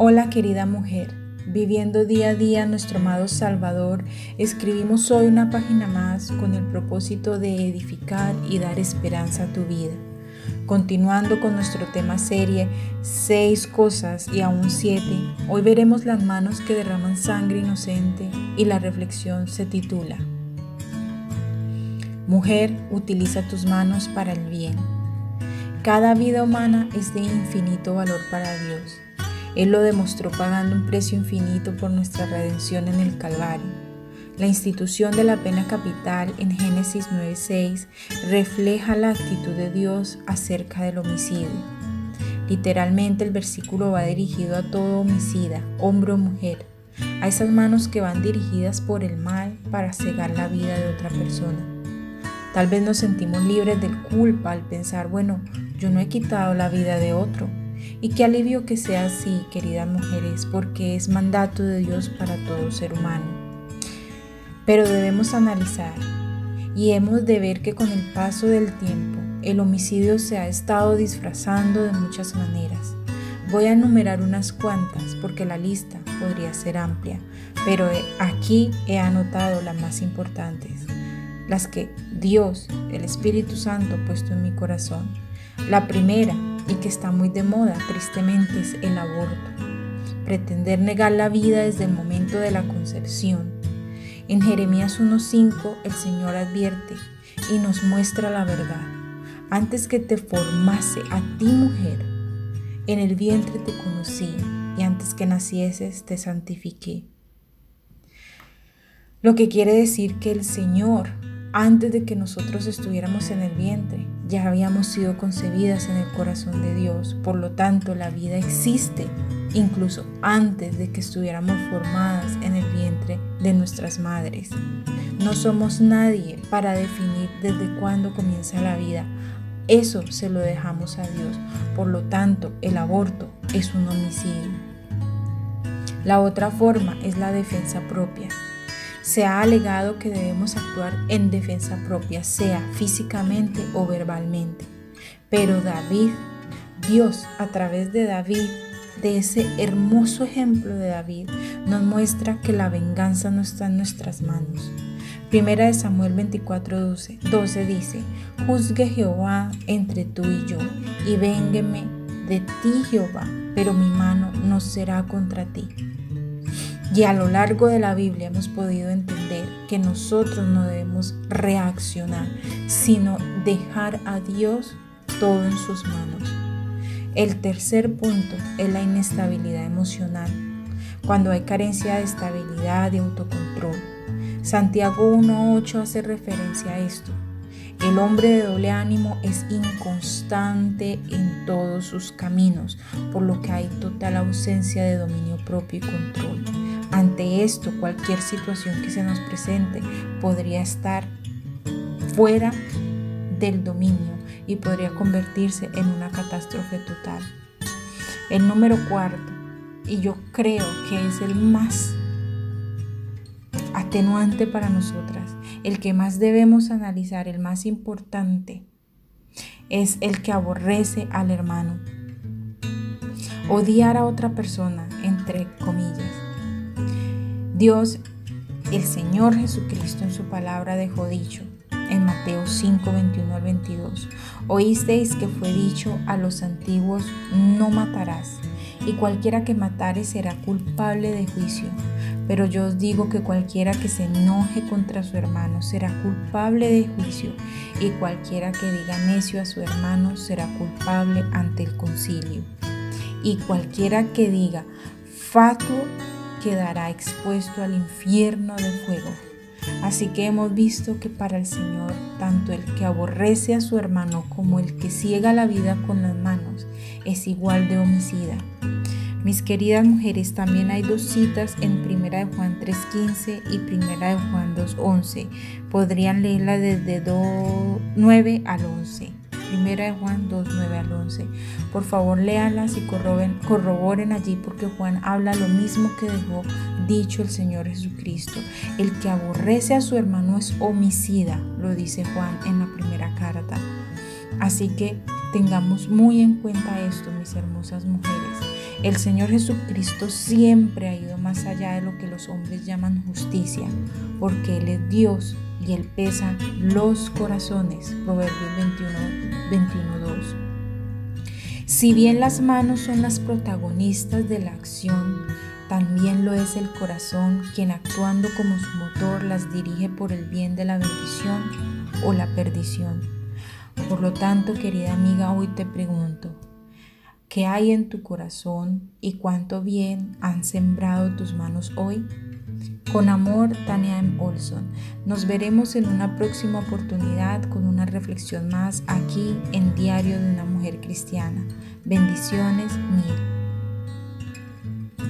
Hola querida mujer, viviendo día a día nuestro amado Salvador, escribimos hoy una página más con el propósito de edificar y dar esperanza a tu vida. Continuando con nuestro tema serie, seis cosas y aún siete, hoy veremos las manos que derraman sangre inocente y la reflexión se titula Mujer, utiliza tus manos para el bien. Cada vida humana es de infinito valor para Dios. Él lo demostró pagando un precio infinito por nuestra redención en el Calvario. La institución de la pena capital en Génesis 9:6 refleja la actitud de Dios acerca del homicidio. Literalmente el versículo va dirigido a todo homicida, hombre o mujer, a esas manos que van dirigidas por el mal para cegar la vida de otra persona. Tal vez nos sentimos libres de culpa al pensar, bueno, yo no he quitado la vida de otro, y qué alivio que sea así, queridas mujeres, porque es mandato de Dios para todo ser humano. Pero debemos analizar y hemos de ver que con el paso del tiempo el homicidio se ha estado disfrazando de muchas maneras. Voy a enumerar unas cuantas porque la lista podría ser amplia, pero aquí he anotado las más importantes, las que Dios, el Espíritu Santo, ha puesto en mi corazón. La primera y que está muy de moda, tristemente, es el aborto. Pretender negar la vida desde el momento de la concepción. En Jeremías 1.5 el Señor advierte y nos muestra la verdad. Antes que te formase a ti mujer, en el vientre te conocí y antes que nacieses te santifiqué. Lo que quiere decir que el Señor, antes de que nosotros estuviéramos en el vientre, ya habíamos sido concebidas en el corazón de Dios. Por lo tanto, la vida existe incluso antes de que estuviéramos formadas en el vientre de nuestras madres. No somos nadie para definir desde cuándo comienza la vida. Eso se lo dejamos a Dios. Por lo tanto, el aborto es un homicidio. La otra forma es la defensa propia. Se ha alegado que debemos actuar en defensa propia, sea físicamente o verbalmente. Pero David, Dios a través de David, de ese hermoso ejemplo de David, nos muestra que la venganza no está en nuestras manos. Primera de Samuel 24, 12, dice, Juzgue Jehová entre tú y yo, y véngueme de ti Jehová, pero mi mano no será contra ti. Y a lo largo de la Biblia hemos podido entender que nosotros no debemos reaccionar, sino dejar a Dios todo en sus manos. El tercer punto es la inestabilidad emocional, cuando hay carencia de estabilidad, de autocontrol. Santiago 1.8 hace referencia a esto. El hombre de doble ánimo es inconstante en todos sus caminos, por lo que hay total ausencia de dominio propio y control. Ante esto, cualquier situación que se nos presente podría estar fuera del dominio y podría convertirse en una catástrofe total. El número cuarto, y yo creo que es el más atenuante para nosotras, el que más debemos analizar, el más importante, es el que aborrece al hermano. Odiar a otra persona, entre comillas Dios, el Señor Jesucristo en su palabra dejó dicho en Mateo 5, 21 al 22. Oísteis que fue dicho a los antiguos, no matarás, y cualquiera que matare será culpable de juicio. Pero yo os digo que cualquiera que se enoje contra su hermano será culpable de juicio, y cualquiera que diga necio a su hermano será culpable ante el concilio. Y cualquiera que diga fatuo quedará expuesto al infierno de fuego. Así que hemos visto que para el Señor, tanto el que aborrece a su hermano como el que ciega la vida con las manos es igual de homicida. Mis queridas mujeres, también hay dos citas en 1 de Juan 3.15 y 1 de Juan 2.11. Podrían leerla desde 9 al 11. Primera de Juan 2, 9 al 11. Por favor, léanlas y corroboren, corroboren allí porque Juan habla lo mismo que dejó dicho el Señor Jesucristo. El que aborrece a su hermano es homicida, lo dice Juan en la primera carta. Así que tengamos muy en cuenta esto, mis hermosas mujeres. El Señor Jesucristo siempre ha ido más allá de lo que los hombres llaman justicia, porque Él es Dios y Él pesa los corazones. Proverbios 21, 21 2. Si bien las manos son las protagonistas de la acción, también lo es el corazón quien actuando como su motor las dirige por el bien de la bendición o la perdición. Por lo tanto, querida amiga, hoy te pregunto, ¿qué hay en tu corazón y cuánto bien han sembrado tus manos hoy? Con amor, Tania M. Olson. Nos veremos en una próxima oportunidad con una reflexión más aquí en Diario de una Mujer Cristiana. Bendiciones mil.